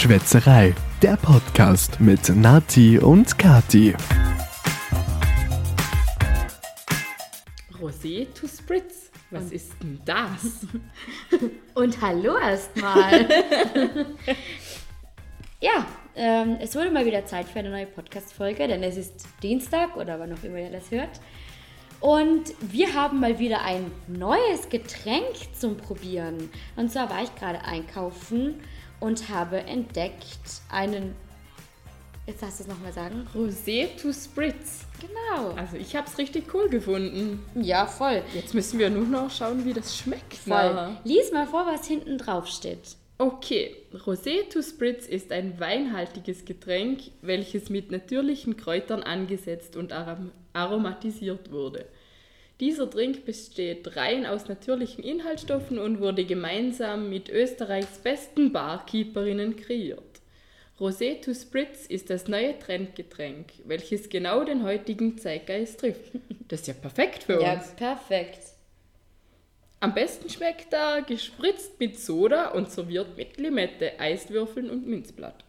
Schwätzerei, der Podcast mit Nati und Kati. Rosé to Spritz. Was ist denn das? Und hallo erstmal. ja, ähm, es wurde mal wieder Zeit für eine neue Podcast-Folge, denn es ist Dienstag oder wann auch immer ihr das hört. Und wir haben mal wieder ein neues Getränk zum Probieren. Und zwar war ich gerade einkaufen und habe entdeckt einen. Jetzt darfst du es nochmal sagen. Rosé to Spritz. Genau. Also ich habe es richtig cool gefunden. Ja, voll. Jetzt müssen wir nur noch schauen, wie das schmeckt. Voll. nachher. Lies mal vor, was hinten drauf steht. Okay, Rosé to Spritz ist ein weinhaltiges Getränk, welches mit natürlichen Kräutern angesetzt und arom aromatisiert wurde. Dieser Drink besteht rein aus natürlichen Inhaltsstoffen und wurde gemeinsam mit Österreichs besten Barkeeperinnen kreiert. Rosé to Spritz ist das neue Trendgetränk, welches genau den heutigen Zeitgeist trifft. Das ist ja perfekt für Ja, uns. perfekt. Am besten schmeckt er gespritzt mit Soda und serviert mit Limette, Eiswürfeln und Minzblatt.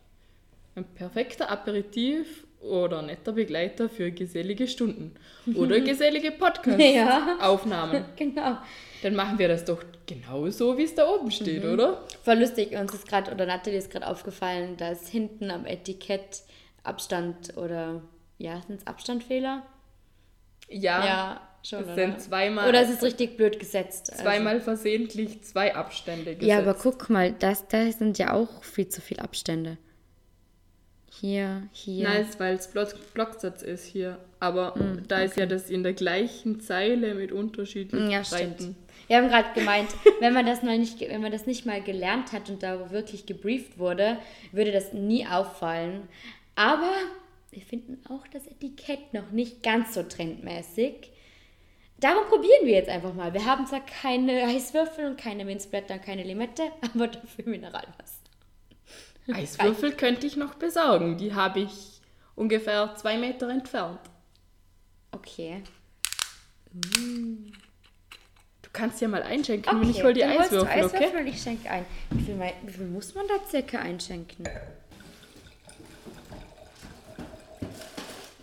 Ein perfekter Aperitif oder netter Begleiter für gesellige Stunden oder gesellige Ja. Podcast-Aufnahmen. Genau. Dann machen wir das doch genauso, wie es da oben steht, oder? Voll lustig, uns ist gerade, oder Natalie ist gerade aufgefallen, dass hinten am Etikett Abstand oder, ja, sind es Abstandfehler? Ja, Ja, schon, es oder? sind zweimal, Oder es ist richtig blöd gesetzt. also- zweimal versehentlich zwei Abstände gesetzt. Ja, aber guck mal, das, da sind ja auch viel zu viele Abstände. Hier, hier. Nice, weil es Block Blocksatz ist hier. Aber da ist ja das in der gleichen Zeile mit unterschiedlichen Ja, stimmt. Breiten. Wir haben gerade gemeint, wenn man das mal nicht, wenn man das nicht mal gelernt hat und da wirklich gebrieft wurde, würde das nie auffallen. Aber wir finden auch das Etikett noch nicht ganz so trendmäßig. Darum probieren wir jetzt einfach mal. Wir haben zwar keine Eiswürfel und keine Minzblätter und keine Limette, aber dafür Mineralwasser. Eiswürfel könnte ich noch besorgen. Die habe ich ungefähr zwei Meter entfernt. Okay. Du kannst ja mal einschenken und okay. ich hol die dann holst du Eiswürfel, okay? Eiswürfel und ich schenke ein. Wie viel, wie viel muss man da circa einschenken?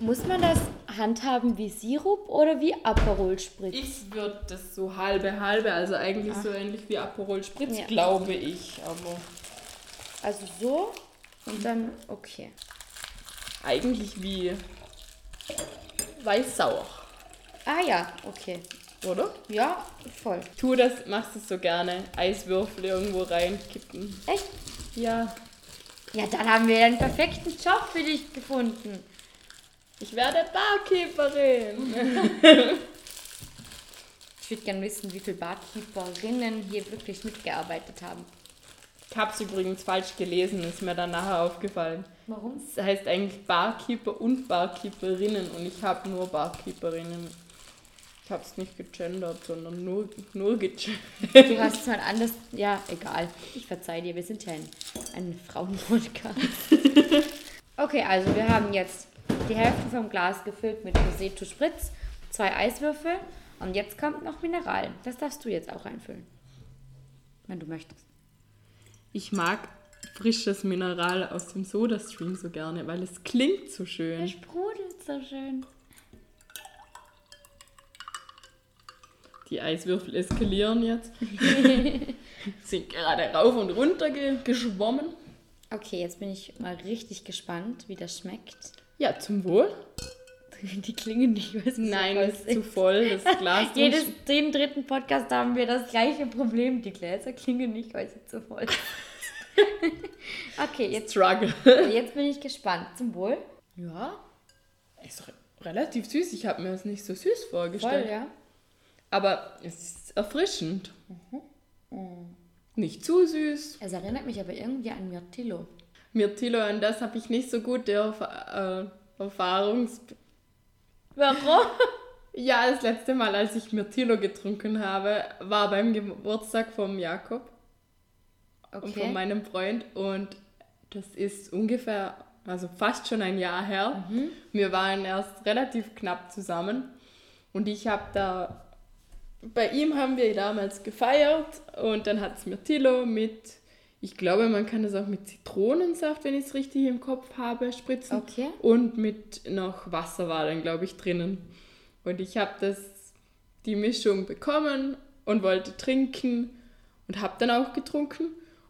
Muss man das handhaben wie Sirup oder wie Aperol Spritz? Ich würde das so halbe halbe, also eigentlich so ähnlich wie Aperol Spritz, Ja. glaube ich. Aber Also so und dann okay. eigentlich wie weiß-sauer, Ah ja, okay. oder? Ja, voll. Tu das, machst es so gerne. Eiswürfel irgendwo reinkippen. Echt? Ja, Ja, dann haben wir einen perfekten Job für dich gefunden. ich werde Barkeeperin. Ich würde gerne wissen, wie viele Barkeeperinnen hier wirklich mitgearbeitet haben. Ich habe es übrigens falsch gelesen, ist mir dann nachher aufgefallen. Warum? Es heißt eigentlich Barkeeper und Barkeeperinnen und ich habe nur Barkeeperinnen. Ich habe es nicht gegendert, sondern nur, nur gegendert. Du hast es mal anders. Ja, egal. Ich verzeih dir, wir sind ja ein, ein Frauenpodcast. okay, also wir haben jetzt die Hälfte vom Glas gefüllt mit Rosé to Spritz, zwei Eiswürfel und jetzt kommt noch Mineral. Das darfst du jetzt auch einfüllen. Wenn du möchtest. Ich mag frisches Mineral aus dem Sodastream so gerne, weil es klingt so Es schön. sprudelt so schön. Die Eiswürfel eskalieren jetzt. Sind gerade rauf und runter ge geschwommen. Okay, jetzt bin ich mal richtig gespannt, wie das schmeckt. Ja, zum Wohl. Die klingen nicht, weil sie Nein, so voll es ist zu voll. Das Glas Jedes, den dritten Podcast haben wir das gleiche Problem. Die Gläser klingen nicht, weil sie zu voll okay, jetzt, Struggle. jetzt bin ich gespannt. Zum Wohl? Ja, Ist re relativ süß. Ich habe mir das nicht so süß vorgestellt. voll, ja. Aber es ist erfrischend. Nicht zu süß. Es erinnert mich aber irgendwie an Mirtillo. Mirtillo, an das habe ich nicht so gute Erf äh, Erfahrungs... Warum? Ja, das letzte Mal, als ich Mirtillo getrunken habe, war beim Geburtstag vom Jakob und von Okay. meinem Freund und das ist ungefähr, also fast schon ein Jahr her. Wir waren erst relativ knapp zusammen und ich habe da, bei ihm haben wir damals gefeiert und dann hat es Mirtillo mit Ich glaube, man kann das auch mit Zitronensaft, wenn ich es richtig im Kopf habe, spritzen. Okay. Und mit noch Wasser war dann, glaube ich, drinnen. Und ich habe das, die Mischung bekommen und wollte trinken und habe dann auch getrunken.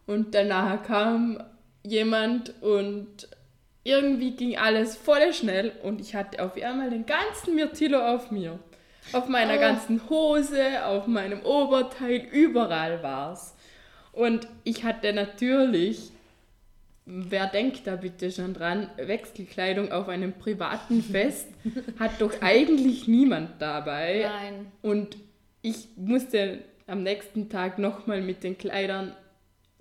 Und danach kam jemand und irgendwie ging alles voll schnell und ich hatte auf einmal den ganzen Mirtillo auf mir. Auf meiner Oh. ganzen Hose, auf meinem Oberteil, überall war's. Und ich hatte natürlich, wer denkt da bitte schon dran, Wechselkleidung auf einem privaten Fest, hat doch eigentlich niemand dabei. Nein. Und ich musste am nächsten Tag nochmal mit den Kleidern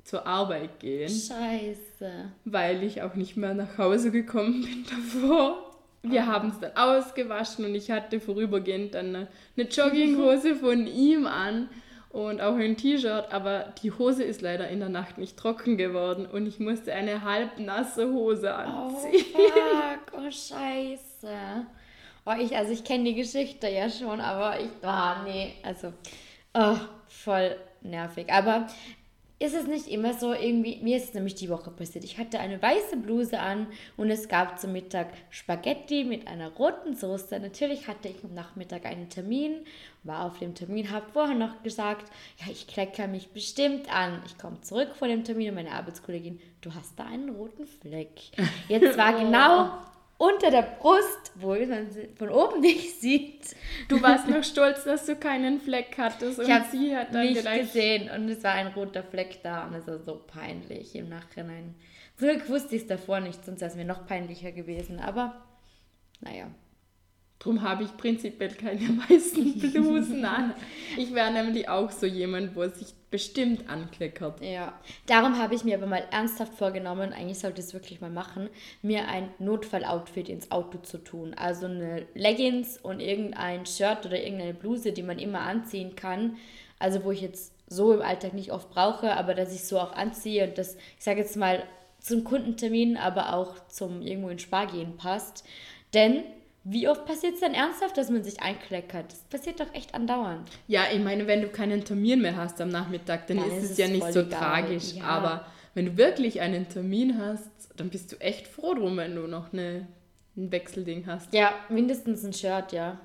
zur Arbeit gehen, Scheiße. weil ich auch nicht mehr nach Hause gekommen bin davor. Wir haben es dann ausgewaschen und ich hatte vorübergehend dann eine, eine Jogginghose von ihm an und auch ein T-Shirt, aber die Hose ist leider in der Nacht nicht trocken geworden und ich musste eine halbnasse Hose Oh, anziehen. fuck. Oh, scheiße. Oh, ich, also ich kenne die Geschichte ja schon, aber ich, oh, nee, also, oh, voll nervig. Aber ist es nicht immer so irgendwie, mir ist es nämlich die Woche passiert. Ich hatte eine weiße Bluse an und es gab zum Mittag Spaghetti mit einer roten Soße. Natürlich hatte ich am Nachmittag einen Termin, war auf dem Termin, habe vorher noch gesagt, ja, ich kleckere mich bestimmt an. Ich komme zurück vor dem Termin und meine Arbeitskollegin, du hast da einen roten Fleck. Jetzt war genau unter der Brust, wo man sie von oben nicht sieht. Du warst noch stolz, dass du keinen Fleck hattest und Ich habe sie hat dann nicht gleich gesehen und es war ein roter Fleck da und es war so peinlich im Nachhinein. Zum Glück wusste ich es davor nicht, sonst wäre es mir noch peinlicher gewesen. Aber naja. Drum habe ich prinzipiell keine weißen Blusen an. Ich wäre nämlich auch so jemand, wo es sich bestimmt ankleckert. Ja, darum habe ich mir aber mal ernsthaft vorgenommen, eigentlich sollte ich es wirklich mal machen, mir ein Notfalloutfit ins Auto zu tun. Also eine Leggings und irgendein Shirt oder irgendeine Bluse, die man immer anziehen kann. Also wo ich jetzt so im Alltag nicht oft brauche, aber dass ich so auch anziehe und das, ich sage jetzt mal, zum Kundentermin, aber auch zum irgendwo in Spar gehen passt. Denn wie oft passiert es denn ernsthaft, dass man sich einkleckert? Das passiert doch echt andauernd. Ja, ich meine, wenn du keinen Termin mehr hast am Nachmittag, dann, Dann ist es ja nicht so egal, tragisch. ja. Aber wenn du wirklich einen Termin hast, dann bist du echt froh drum, wenn du noch eine, ein Wechselding hast. Ja, mindestens ein Shirt, ja.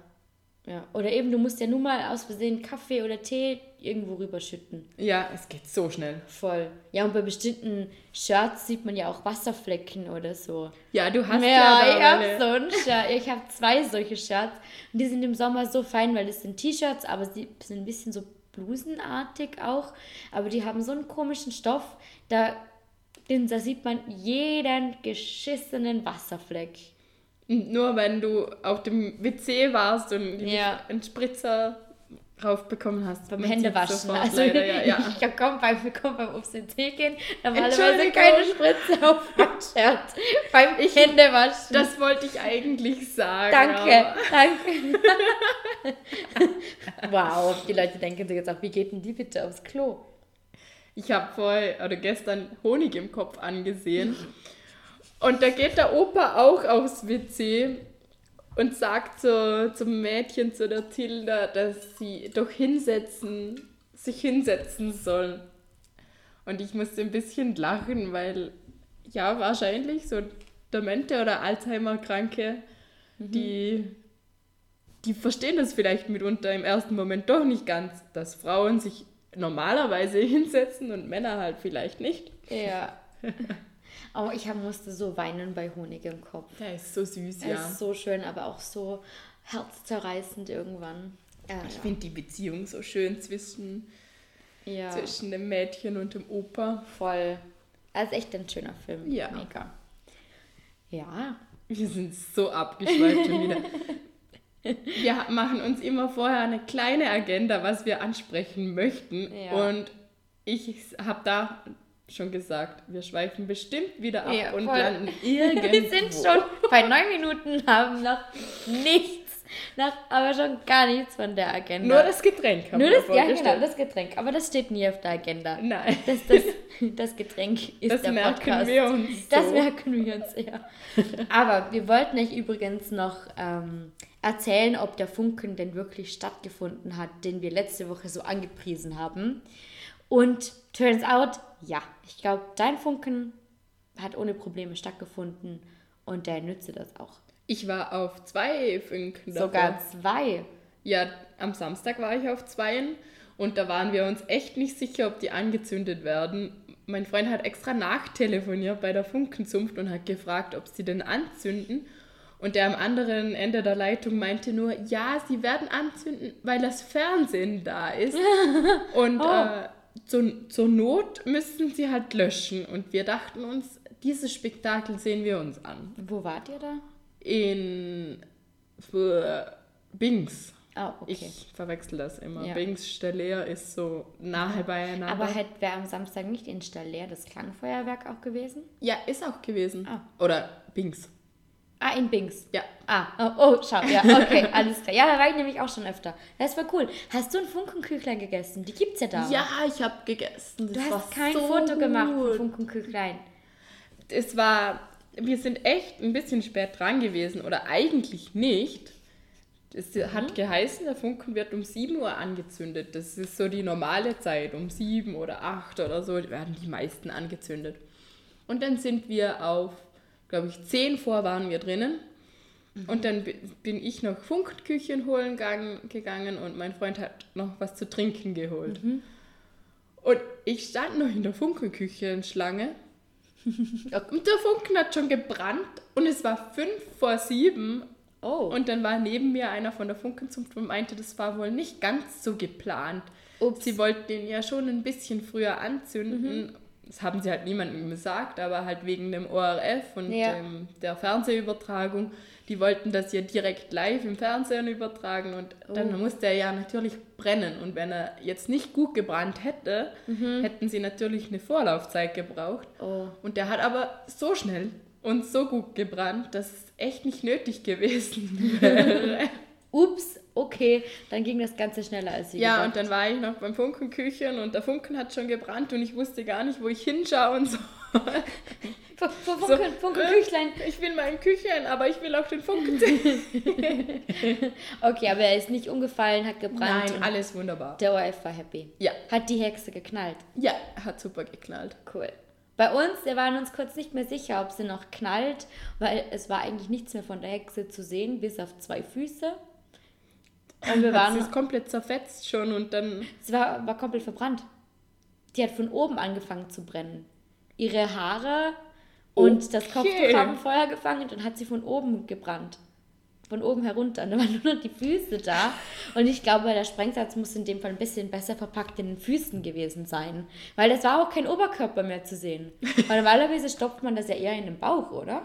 Ja. Oder eben, du musst ja nur mal aus Versehen Kaffee oder Tee irgendwo rüberschütten. Ja, es geht so schnell. Voll. Ja, und bei bestimmten Shirts sieht man ja auch Wasserflecken oder so. Ja, du hast ja, ja, ich habe eine- so ein Shirt. Ich habe zwei solche Shirts. Und die sind im Sommer so fein, weil das sind T-Shirts, aber sie sind ein bisschen so blusenartig auch. Aber die haben so einen komischen Stoff, da, den, da sieht man jeden geschissenen Wasserfleck. Nur wenn du auf dem WC warst und Ja. einen Spritzer raufbekommen hast. Beim Händewaschen. Also, leider, ja, ja. ich habe kaum beim, beim, beim aufs WC gehen, normalerweise keine Spritze auf mein Shirt. beim Händewaschen. Das wollte ich eigentlich sagen. danke, danke. wow, die Leute denken sich jetzt auch, wie geht denn die bitte aufs Klo? Ich habe vorher oder gestern Honig im Kopf angesehen. Und da geht der Opa auch aufs WC und sagt so zum Mädchen, zu der Tilda, dass sie doch hinsetzen, sich hinsetzen soll. Und ich musste ein bisschen lachen, weil ja, wahrscheinlich so Demente oder Alzheimer-Kranke, die, die verstehen das vielleicht mitunter im ersten Moment doch nicht ganz, dass Frauen sich normalerweise hinsetzen und Männer halt vielleicht nicht. Ja. Aber ich hab, musste so weinen bei Honig im Kopf. Der ist so süß, Er ja. ist so schön, aber auch so herzzerreißend irgendwann. Ja, Ich finde die Beziehung so schön zwischen, ja. zwischen dem Mädchen und dem Opa. voll. Er ist echt ein schöner Film. Ja. Mega. Ja. Wir sind so abgeschweift schon wieder. Wir machen uns immer vorher eine kleine Agenda, was wir ansprechen möchten. Ja. Und ich habe da schon gesagt, wir schweifen bestimmt wieder ab Ja, und voll. landen irgendwo. Wir sind schon bei neun Minuten, haben noch nichts, noch, aber schon gar nichts von der Agenda. Nur das Getränk haben Nur wir das, ja, genau, das Getränk. Aber das steht nie auf der Agenda. Nein, Das, das, das Getränk ist das der merken Podcast. wir uns Das so. merken wir uns, ja. Aber wir wollten euch übrigens noch ähm, erzählen, ob der Funken denn wirklich stattgefunden hat, den wir letzte Woche so angepriesen haben. Und turns out, ja, ich glaube, dein Funken hat ohne Probleme stattgefunden und der nütze das auch. Ich war auf zwei Funken Sogar davor. zwei. Ja, am Samstag war ich auf zweien und da waren wir uns echt nicht sicher, ob die angezündet werden. Mein Freund hat extra nachtelefoniert bei der Funkenzunft und hat gefragt, ob sie denn anzünden. Und der am anderen Ende der Leitung meinte nur, ja, sie werden anzünden, weil das Fernsehen da ist. Und Oh. äh, zur, zur Not müssten sie halt löschen. Und wir dachten uns, dieses Spektakel sehen wir uns an. Wo wart ihr da? In für Bings. Oh, okay. Ich verwechsel das immer. Ja. Bings Stellair ist so nahe beieinander. Aber wäre am Samstag nicht in Staller das Klangfeuerwerk auch gewesen? ja, ist auch gewesen. Ah. Oder Bings. Ah, in Bings. Ja. Ah, oh, oh, schau, ja, okay, alles klar. Ja, da war ich nämlich auch schon öfter. Das war cool. Hast du ein Funkenküchlein gegessen? Die gibt's ja da. Ja, ich habe gegessen. Das Du hast kein so Foto gemacht von gut. Funkenküchlein. Es war, wir sind echt ein bisschen spät dran gewesen. Oder eigentlich nicht. Es Mhm. hat geheißen, der Funken wird um 7 Uhr angezündet. Das ist so die normale Zeit. Um 7 oder 8 oder so werden die meisten angezündet. Und dann sind wir auf, glaube ich, 10 vor waren wir drinnen. Und dann bi- bin ich noch Funkküchen holen gang- gegangen und mein Freund hat noch was zu trinken geholt. Und ich stand noch in der Funkenküchenschlange. und der Funken hat schon gebrannt und es war fünf vor sieben. Oh. Und dann war neben mir einer von der Funkenzunft und meinte, das war wohl nicht ganz so geplant. Ups. Sie wollten den ja schon ein bisschen früher anzünden. Das haben sie halt niemandem gesagt, aber halt wegen dem ORF und Ja. dem, der Fernsehübertragung. Die wollten das ja direkt live im Fernsehen übertragen und dann Oh. musste er ja natürlich brennen. Und wenn er jetzt nicht gut gebrannt hätte, Mhm. hätten sie natürlich eine Vorlaufzeit gebraucht. Oh. Und der hat aber so schnell und so gut gebrannt, dass es echt nicht nötig gewesen wäre. Ups, okay, dann ging das Ganze schneller als sie ja, gedacht. und dann war ich noch beim Funkenküchen und der Funken hat schon gebrannt und ich wusste gar nicht, wo ich hinschauen soll. Funken, Funkenküchlein. Ich will mein Küchen, aber ich will auch den Funken sehen. Okay, aber er ist nicht umgefallen, hat gebrannt. Nein, alles wunderbar. der ORF war happy. Ja, Hat die Hexe geknallt. ja, hat super geknallt. Cool. Bei uns, wir waren uns kurz nicht mehr sicher, ob sie noch knallt, weil es war eigentlich nichts mehr von der Hexe zu sehen, bis auf zwei Füße. Und wir Sie waren, ist komplett zerfetzt schon und dann sie war, war komplett verbrannt. Die hat von oben angefangen zu brennen. Ihre Haare und das Okay. Kopftuch haben Feuer gefangen und dann hat sie von oben gebrannt. Von oben herunter. Und dann waren nur noch die Füße da. Und ich glaube, der Sprengsatz muss in dem Fall ein bisschen besser verpackt in den Füßen gewesen sein. Weil es war auch kein Oberkörper mehr zu sehen. Weil normalerweise stopft man das ja eher in den Bauch, oder?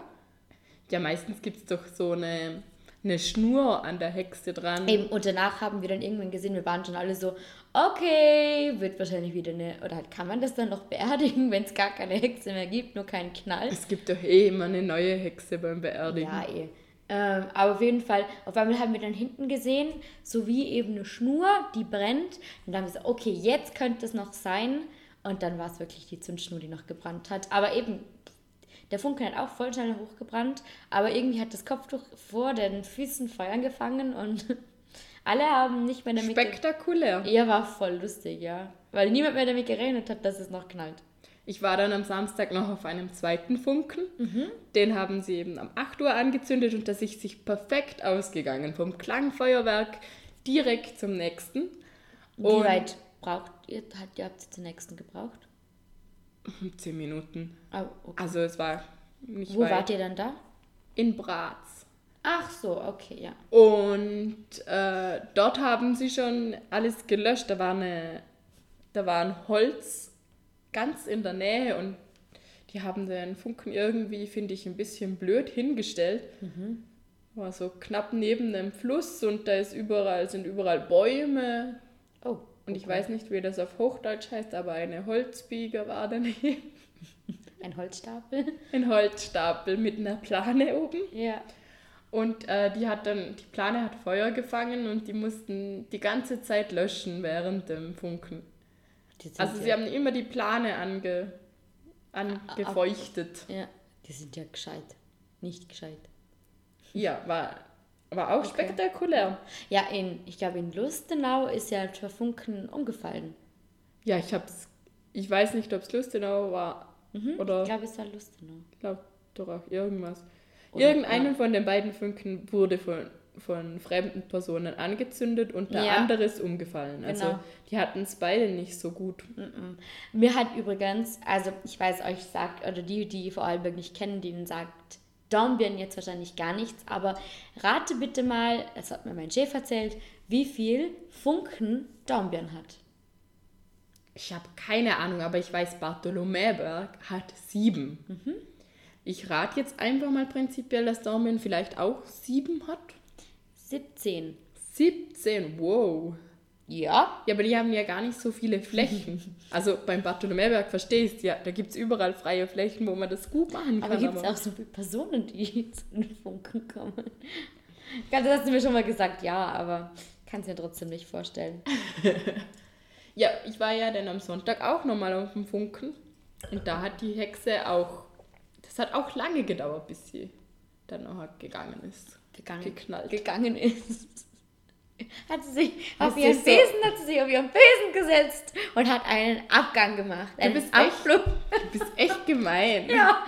Ja, meistens gibt es doch so eine, eine Schnur an der Hexe dran. Eben, und danach haben wir dann irgendwann gesehen, wir waren schon alle so, okay, wird wahrscheinlich wieder eine, oder halt kann man das dann noch beerdigen, wenn es gar keine Hexe mehr gibt, nur keinen Knall. Es gibt doch eh immer eine neue Hexe beim Beerdigen. Ja, eh. Ähm, aber auf jeden Fall, auf einmal haben wir dann hinten gesehen, so wie eben eine Schnur, die brennt. Und dann haben wir gesagt, okay, jetzt könnte es noch sein. Und dann war es wirklich die Zündschnur, die noch gebrannt hat. Aber eben, der Funken hat auch voll schnell hochgebrannt. Aber irgendwie hat das Kopftuch vor den Füßen Feuer angefangen und alle haben nicht mehr damit... Spektakulär. Ja, war voll lustig, ja. Weil niemand mehr damit gerechnet hat, dass es noch knallt. Ich war dann am Samstag noch auf einem zweiten Funken. Mhm. Den haben sie eben um 8 Uhr angezündet und das ist sich perfekt ausgegangen. Vom Klangfeuerwerk direkt zum nächsten. Wie Und- weit braucht ihr, hat, ihr habt ihr zur nächsten gebraucht? 10 Minuten. Oh, okay. Also es war nicht Wo weit. wart ihr dann da? In Braz. Ach so, okay, ja. Und äh, dort haben sie schon alles gelöscht. Da war, eine, da war ein Holz ganz in der Nähe und die haben den Funken irgendwie, finde ich, ein bisschen blöd hingestellt. War so knapp neben dem Fluss und da ist überall, sind überall Bäume. Oh. Und ich weiß nicht, wie das auf Hochdeutsch heißt, aber eine Holzbiege war daneben. Ein Holzstapel. Ein Holzstapel mit einer Plane oben. Ja. Und äh, die hat dann, die Plane hat Feuer gefangen und die mussten die ganze Zeit löschen während dem Funken. Also ja, sie haben immer die Plane ange, angefeuchtet. Ja, die sind ja gescheit. Nicht gescheit. Ja, war, war auch Okay. spektakulär. Ja, in, ich glaube, in Lustenau ist ja der Funken umgefallen. Ja, ich habe es Ich weiß nicht, ob es Lustenau war oder Ich glaube, es war Lustenau. ich glaube doch auch irgendwas. Oder- Irgendeinen ja. von den beiden Funken wurde von, von fremden Personen angezündet und der Ja. andere ist umgefallen. Also Genau. die hatten es beide nicht so gut. Mir hat übrigens, also ich weiß, euch sagt, oder die, die Vorarlberg nicht kennen, denen sagt Dornbirn jetzt wahrscheinlich gar nichts, aber rate bitte mal, das hat mir mein Chef erzählt, wie viel Funken Dornbirn hat. Ich habe keine Ahnung, aber ich weiß, Bartholomäberg hat sieben. Mhm. Ich rate jetzt einfach mal prinzipiell, dass Dornbirn vielleicht auch sieben hat. 17. 17, wow. Ja, Ja, aber die haben ja gar nicht so viele Flächen. Also beim Bartholomäberg verstehst du ja, da gibt es überall freie Flächen, wo man das gut machen kann. aber gibt es auch so viele Personen, die zu den Funken kommen? Ganz, das hast du mir schon mal gesagt, ja, aber kann es mir trotzdem nicht vorstellen. Ja, ich war ja dann am Sonntag auch nochmal auf dem Funken. Und da hat die Hexe auch, das hat auch lange gedauert, bis sie dann noch gegangen ist. Gegangen, Geknallt. gegangen ist. Hat sie sich auf ihren so- Besen, hat sie sich auf ihren Besen gesetzt und hat einen Abgang gemacht. Einen bist echt-. Du bist echt gemein. Ja.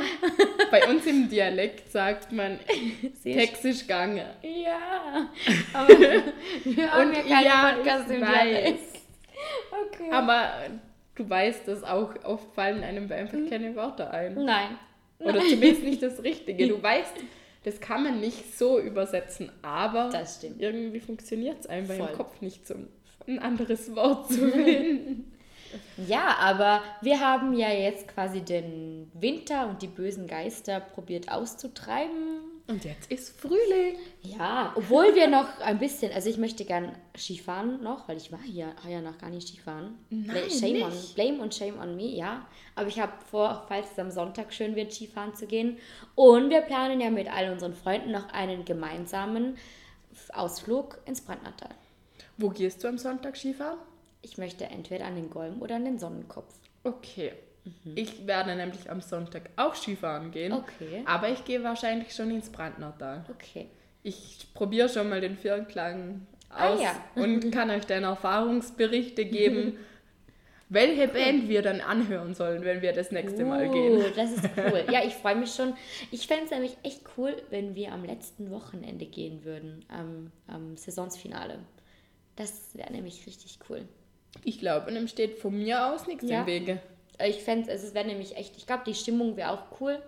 Bei uns im Dialekt sagt man Sächsisch gange. Ja. Aber wir haben Und ja keinen ja, Podcast im weiß. Dialekt. Okay. Aber du weißt das auch, oft fallen einem einfach keine Wörter ein. Nein. Oder zumindest nicht das Richtige. Du weißt, das kann man nicht so übersetzen, aber Das stimmt. irgendwie funktioniert es einfach Voll. im Kopf nicht, so ein anderes Wort zu finden. Ja, aber wir haben ja jetzt quasi den Winter und die bösen Geister probiert auszutreiben. Und jetzt ist Frühling. Ja, obwohl wir noch ein bisschen, also ich möchte gern Skifahren noch, weil ich war hier ja noch gar nicht Skifahren. Nein, shame on, nicht. blame und shame on me, ja. Aber ich habe vor, falls es am Sonntag schön wird, Skifahren zu gehen. Und wir planen ja mit all unseren Freunden noch einen gemeinsamen Ausflug ins Brandnertal. Wo gehst du am Sonntag Skifahren? Ich möchte entweder an den Golm oder an den Sonnenkopf. Okay. Ich werde nämlich am Sonntag auch Skifahren gehen. Okay. Aber ich gehe wahrscheinlich schon ins Brandnertal. Okay. Ich probiere schon mal den Vierklang Ah, aus ja. und kann euch dann Erfahrungsberichte geben, welche Band wir dann anhören sollen, wenn wir das nächste Mal gehen. Uh, das ist cool. Ja, ich freue mich schon. Ich fände es nämlich echt cool, wenn wir am letzten Wochenende gehen würden, am, am Saisonsfinale. Das wäre nämlich richtig cool. Ich glaube, dem steht von mir aus nichts Ja. im Wege. Ich fände es, es wäre nämlich echt, ich glaube, die Stimmung wäre auch cool.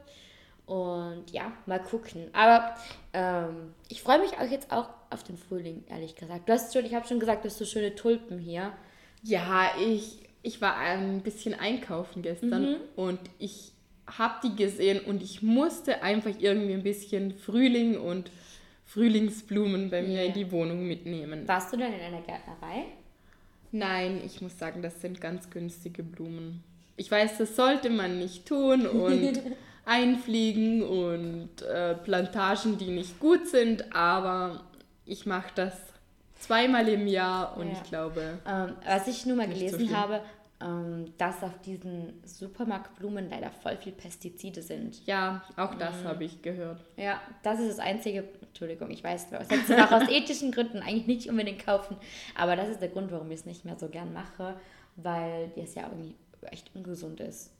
Und ja, mal gucken. Aber ähm, ich freue mich auch jetzt auch auf den Frühling, ehrlich gesagt. Du hast schon, ich habe schon gesagt, du hast so schöne Tulpen hier. Ja, ich, ich war ein bisschen einkaufen gestern Mhm. und ich habe die gesehen und ich musste einfach irgendwie ein bisschen Frühling und Frühlingsblumen bei mir Ja. in die Wohnung mitnehmen. Warst du denn in einer Gärtnerei? Nein, ich muss sagen, das sind ganz günstige Blumen. Ich weiß, das sollte man nicht tun und einfliegen und äh, Plantagen, die nicht gut sind, aber ich mache das zweimal im Jahr und Ja. ich glaube, Ähm, was ich nur mal so gelesen schlimm. habe, ähm, dass auf diesen Supermarktblumen leider voll viel Pestizide sind. ja, auch das Mhm. habe ich gehört. Ja, das ist das einzige. Entschuldigung, ich weiß, das hätte ich auch aus ethischen Gründen eigentlich nicht unbedingt kaufen. Aber das ist der Grund, warum ich es nicht mehr so gern mache, weil es ja irgendwie echt ungesund ist.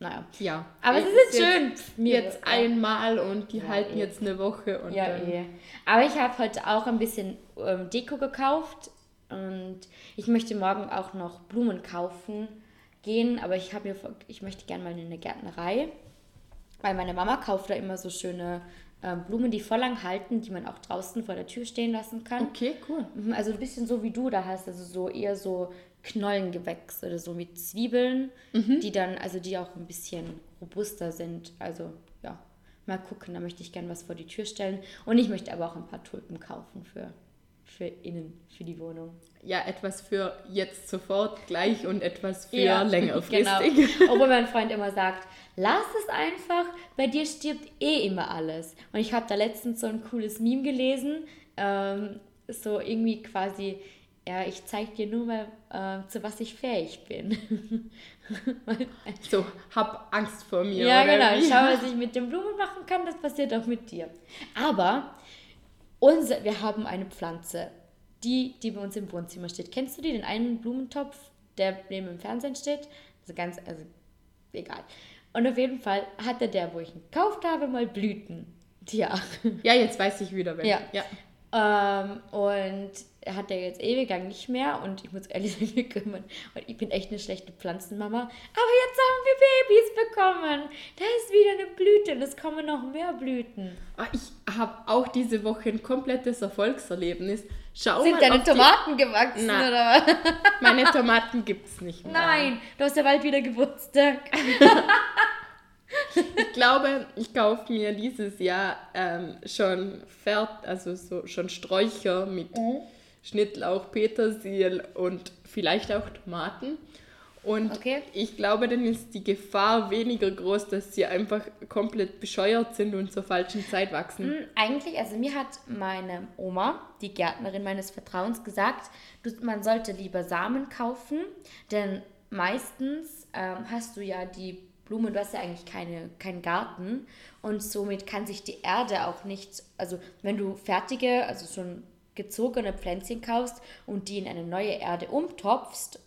Naja. Ja. Aber es ist sind schön. Jetzt, Mir- jetzt einmal und die Ja, halten eh. jetzt eine Woche und Ja, dann. eh. Aber ich habe heute auch ein bisschen ähm, Deko gekauft und ich möchte morgen auch noch Blumen kaufen gehen, aber ich habe mir ich möchte gerne mal in eine Gärtnerei, weil meine Mama kauft da immer so schöne ähm, Blumen, die voll lang halten, die man auch draußen vor der Tür stehen lassen kann. Okay, cool. Mhm, Also ein bisschen so wie du da hast, also so eher so Knollengewächs oder so mit Zwiebeln, die dann, also die auch ein bisschen robuster sind. Also ja, mal gucken, da möchte ich gerne was vor die Tür stellen. Und ich möchte aber auch ein paar Tulpen kaufen für, für innen, für die Wohnung. Ja, etwas für jetzt sofort gleich und etwas für Ja, längerfristig. Genau. Obwohl mein Freund immer sagt, lass es einfach, bei dir stirbt eh immer alles. Und ich habe da letztens so ein cooles Meme gelesen, ähm, so irgendwie quasi, ja, ich zeig dir nur mal, äh, zu was ich fähig bin. So, hab Angst vor mir. ja, genau. wie? Schau, was ich mit den Blumen machen kann, das passiert auch mit dir. Aber unser, wir haben eine Pflanze, die, die bei uns im Wohnzimmer steht. Kennst du die, den einen Blumentopf, der neben dem Fernsehen steht. Also ganz, also egal. Und auf jeden Fall hatte der, wo ich ihn gekauft habe, mal Blüten. Ja. Ja, jetzt weiß ich wieder, wer. Ja. ja. Ähm, und hat er jetzt ewig lang nicht mehr und ich muss ehrlich sagen, wir kümmern. Und ich bin echt eine schlechte Pflanzenmama. Aber jetzt haben wir Babys bekommen. Da ist wieder eine Blüte und es kommen noch mehr Blüten. Ah, Ich habe auch diese Woche ein komplettes Erfolgserlebnis. Schau Sind mal deine auf die- Tomaten gewachsen Nein. oder was? Meine Tomaten gibt's nicht mehr. Nein, du hast ja bald wieder Geburtstag. Ich glaube, ich kaufe mir dieses Jahr ähm, schon fert, also so schon Sträucher mit Mhm. Schnittlauch, Petersil und vielleicht auch Tomaten. Und Okay. ich glaube, dann ist die Gefahr weniger groß, dass sie einfach komplett bescheuert sind und zur falschen Zeit wachsen. Hm, Eigentlich, also mir hat meine Oma, die Gärtnerin meines Vertrauens, gesagt, man sollte lieber Samen kaufen, denn meistens ähm, hast du ja die Blumen, du hast ja eigentlich keine, keinen Garten und somit kann sich die Erde auch nicht, also wenn du fertige, also schon gezogene Pflänzchen kaufst und die in eine neue Erde umtopfst,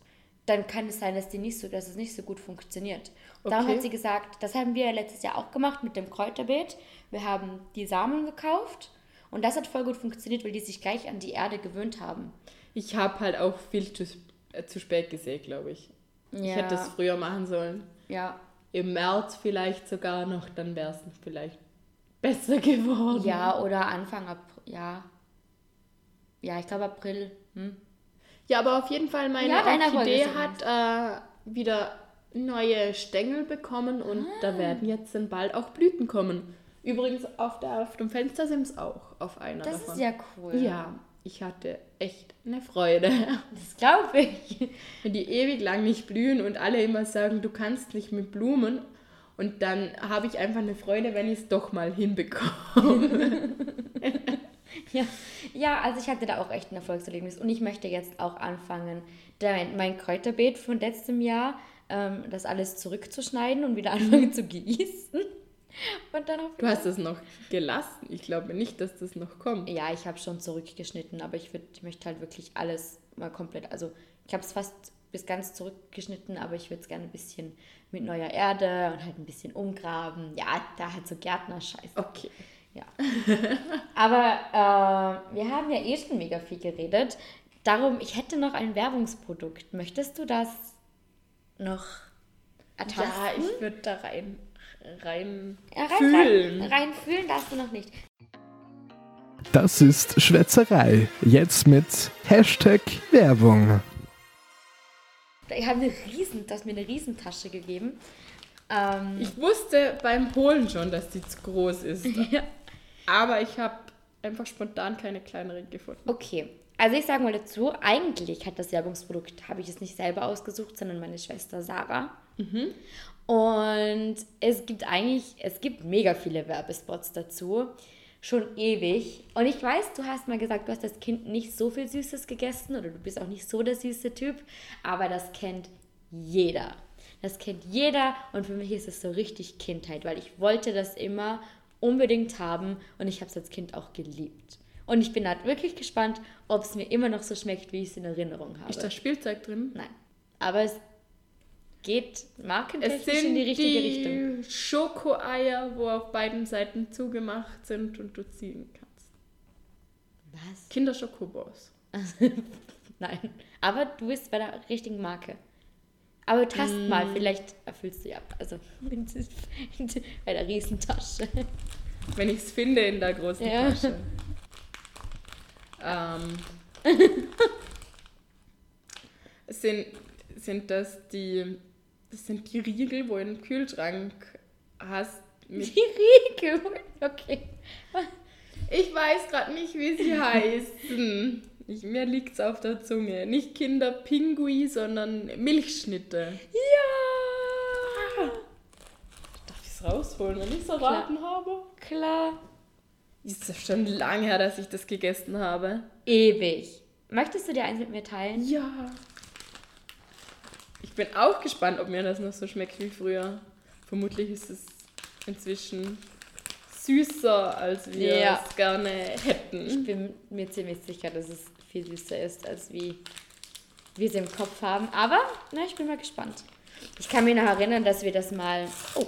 dann kann es sein, dass die nicht so, dass es nicht so gut funktioniert. Darum Okay. hat sie gesagt, das haben wir letztes Jahr auch gemacht mit dem Kräuterbeet. Wir haben die Samen gekauft und das hat voll gut funktioniert, weil die sich gleich an die Erde gewöhnt haben. Ich habe halt auch viel zu, äh, zu spät gesehen, glaube ich. Ich Ja. hätte es früher machen sollen. Ja. Im März vielleicht sogar noch, dann wäre es vielleicht besser geworden. Ja, oder Anfang April, ja. Ja, ich glaube April. Hm? Ja, aber auf jeden Fall, meine Ja, Orchidee hat äh, wieder neue Stängel bekommen und Ah. da werden jetzt dann bald auch Blüten kommen. Übrigens, auf, der, auf dem Fenster sind es auch, auf einer Das davon. ist ja cool. Ja, ich hatte echt eine Freude. Das glaube ich. Wenn die ewig lang nicht blühen und alle immer sagen, du kannst nicht mit Blumen. Und dann habe ich einfach eine Freude, wenn ich es doch mal hinbekomme. Ja. ja, also ich hatte da auch echt ein Erfolgserlebnis und ich möchte jetzt auch anfangen, mein Kräuterbeet von letztem Jahr, ähm, das alles zurückzuschneiden und wieder anfangen zu gießen. Und dann Du hast es noch gelassen. Ich glaube nicht, dass das noch kommt. Ja, ich habe schon zurückgeschnitten, aber ich, würd, ich möchte halt wirklich alles mal komplett. Also, ich habe es fast bis ganz zurückgeschnitten, aber ich würde es gerne ein bisschen mit neuer Erde und halt ein bisschen umgraben. Ja, da halt so Gärtner-Scheiß. Okay. Ja. aber äh, wir haben ja eh schon mega viel geredet. Darum, ich hätte noch ein Werbungsprodukt. Möchtest du das noch ertasten? Ja, ich würde da rein, rein, Ja, rein, fühlen. Rein, rein fühlen darfst du noch nicht. Das ist Schwätzerei. Jetzt mit Hashtag Werbung. Ich habe eine riesen, das mir eine Riesentasche gegeben. Ähm, Ich wusste beim Holen schon, dass die zu groß ist. ja. Aber ich habe einfach spontan keine kleinere gefunden. Okay, also ich sage mal dazu, eigentlich hat das Werbungsprodukt, habe ich es nicht selber ausgesucht, sondern meine Schwester Sarah. Und es gibt eigentlich, es gibt mega viele Werbespots dazu, schon ewig. Und ich weiß, du hast mal gesagt, du hast als Kind nicht so viel Süßes gegessen oder du bist auch nicht so der süße Typ, aber das kennt jeder. Das kennt jeder und für mich ist es so richtig Kindheit, weil ich wollte das immer unbedingt haben und ich habe es als Kind auch geliebt. Und ich bin halt wirklich gespannt, ob es mir immer noch so schmeckt, wie ich es in Erinnerung habe. Ist da Spielzeug drin? Nein. Aber es geht markentechnisch sind in die richtige die Richtung. Schokoeier, wo auf beiden Seiten zugemacht sind und du ziehen kannst. Was? Kinderschokobos. Nein. Aber du bist bei der richtigen Marke. Aber tast Mm. mal, vielleicht erfüllst du ja. Also bei der Riesentasche. Wenn ich es finde in der großen Ja. Tasche. Ähm, sind, sind das die das sind die Riegel, wo du im Kühlschrank hast. Die Riegel. Okay. ich weiß gerade nicht, wie sie heißen. Ich, mir liegt es auf der Zunge. Nicht Kinderpingui, sondern Milchschnitte. Ja. Darf ich es rausholen, wenn ich es erraten habe? Klar. Ist das schon lange her, dass ich das gegessen habe? Ewig. Möchtest du dir eins mit mir teilen? Ja. Ich bin auch gespannt, ob mir das noch so schmeckt wie früher. Vermutlich ist es inzwischen süßer, als wir Ja. es gerne Ich hätten. bin mir ziemlich sicher, dass es viel süßer ist, als wie wir es im Kopf haben. Aber na, ich bin mal gespannt. Ich kann mich noch erinnern, dass wir das mal, oh,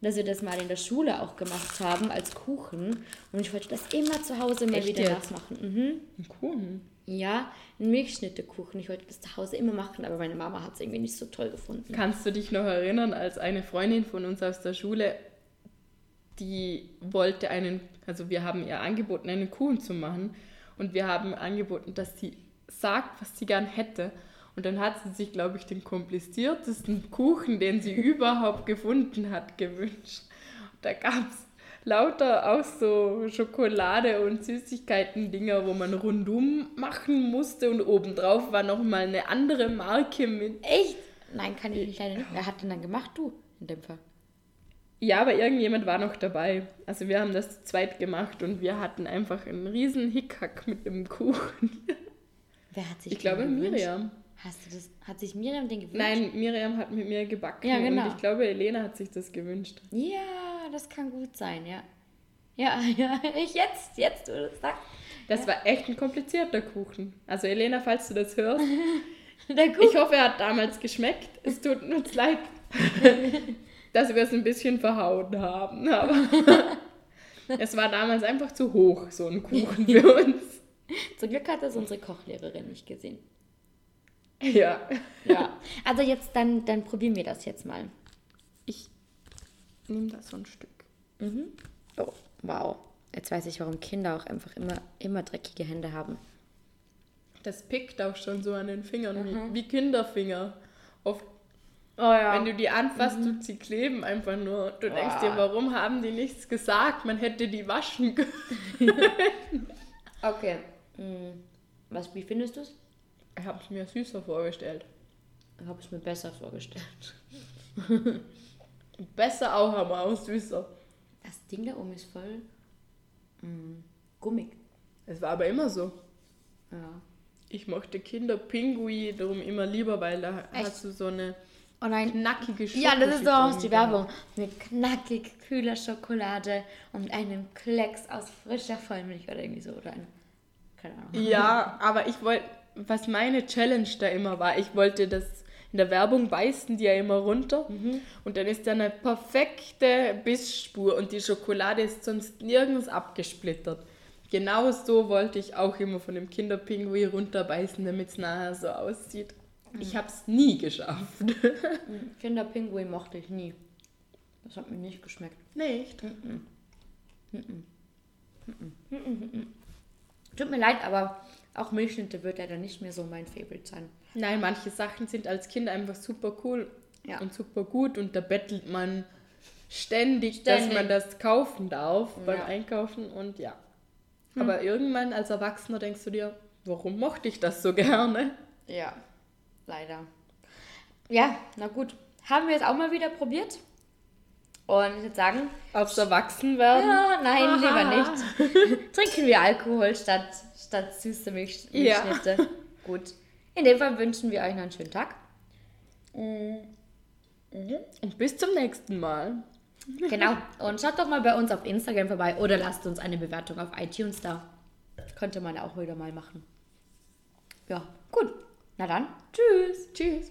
dass wir das mal in der Schule auch gemacht haben als Kuchen. Und ich wollte das immer zu Hause mal Echt wieder jetzt? nachmachen. Mhm. Ein Kuchen. Ja, ein Milchschnittekuchen. Ich wollte das zu Hause immer machen, aber meine Mama hat es irgendwie nicht so toll gefunden. Kannst du dich noch erinnern, als eine Freundin von uns aus der Schule, die wollte einen, also wir haben ihr angeboten, einen Kuchen zu machen und wir haben angeboten, dass sie sagt, was sie gern hätte. Und dann hat sie sich, glaube ich, den kompliziertesten Kuchen, den sie überhaupt gefunden hat, gewünscht. Und da gab es lauter auch so Schokolade und Süßigkeiten-Dinger, wo man rundum machen musste und obendrauf war nochmal eine andere Marke mit Echt? Nein, kann ich leider nicht. Wer hat denn dann gemacht? Du, in dem Fall. Ja, aber irgendjemand war noch dabei. Also wir haben das zu zweit gemacht und wir hatten einfach einen riesen Hickhack mit dem Kuchen. Wer hat sich Ich glaube gewünscht? Miriam. Hast du das, hat sich Miriam den gewünscht? Nein, Miriam hat mit mir gebacken Ja, genau. und ich glaube, Elena hat sich das gewünscht. Ja, das kann gut sein, ja. Ja, ja, ich jetzt, jetzt, du das sagst. Das war echt ein komplizierter Kuchen. Also Elena, falls du das hörst, ich hoffe, er hat damals geschmeckt. Es tut uns leid, dass wir es ein bisschen verhauen haben. Aber es war damals einfach zu hoch, so ein Kuchen für uns. Zum Glück hat das unsere Kochlehrerin nicht gesehen. Ja. Ja. Also jetzt, dann, dann probieren wir das jetzt mal. Ich nehme da so ein Stück. Oh, wow. Jetzt weiß ich, warum Kinder auch einfach immer, immer dreckige Hände haben. Das pickt auch schon so an den Fingern, wie, wie Kinderfinger. Oft, Oh ja. wenn du die anfasst, tut sie kleben einfach nur. Du denkst dir, warum haben die nichts gesagt? Man hätte die waschen können. Okay. Hm. Was, wie findest du es? Ich habe es mir süßer vorgestellt. Ich habe es mir besser vorgestellt. Besser auch, aber auch süßer. Das Ding da oben ist voll mm, gummig. Es war aber immer so. Ja. Ich mochte Kinderpingui darum immer lieber, weil da Echt? hast du so eine Oh nein. knackige Ja, das ist so Schokoschicht aus die Werbung. Mit knackig kühler Schokolade und einem Klecks aus frischer Vollmilch oder irgendwie so. Oder ein, keine Ahnung. Ja, aber ich wollte, was meine Challenge da immer war, ich wollte das in der Werbung beißen die ja immer runter und dann ist da eine perfekte Bissspur und die Schokolade ist sonst nirgends abgesplittert. Genau so wollte ich auch immer von dem Kinderpingui runterbeißen, damit es nachher so aussieht. Ich habe es nie geschafft. Kinderpinguin mochte ich nie. Das hat mir nicht geschmeckt. Nicht? Tut mir leid, aber auch Milchschnitte wird leider nicht mehr so mein Favorite sein. Nein, manche Sachen sind als Kind einfach super cool Ja. und super gut und da bettelt man ständig, dass Ständig. man das kaufen darf beim Ja. Einkaufen und ja. Aber irgendwann als Erwachsener denkst du dir, warum mochte ich das so gerne? Ja, leider. Ja, na gut. Haben wir es auch mal wieder probiert? Und ich würde sagen, Aufs Erwachsenwerden? ja, nein, lieber nicht. Trinken wir Alkohol statt, statt süße Milch, Ja. Milchschnitte. Gut. In dem Fall wünschen wir euch noch einen schönen Tag. Und bis zum nächsten Mal. Genau. Und schaut doch mal bei uns auf Instagram vorbei oder lasst uns eine Bewertung auf iTunes da. Könnte man auch wieder mal machen. Ja, gut. Na dann, tschüss. Tschüss.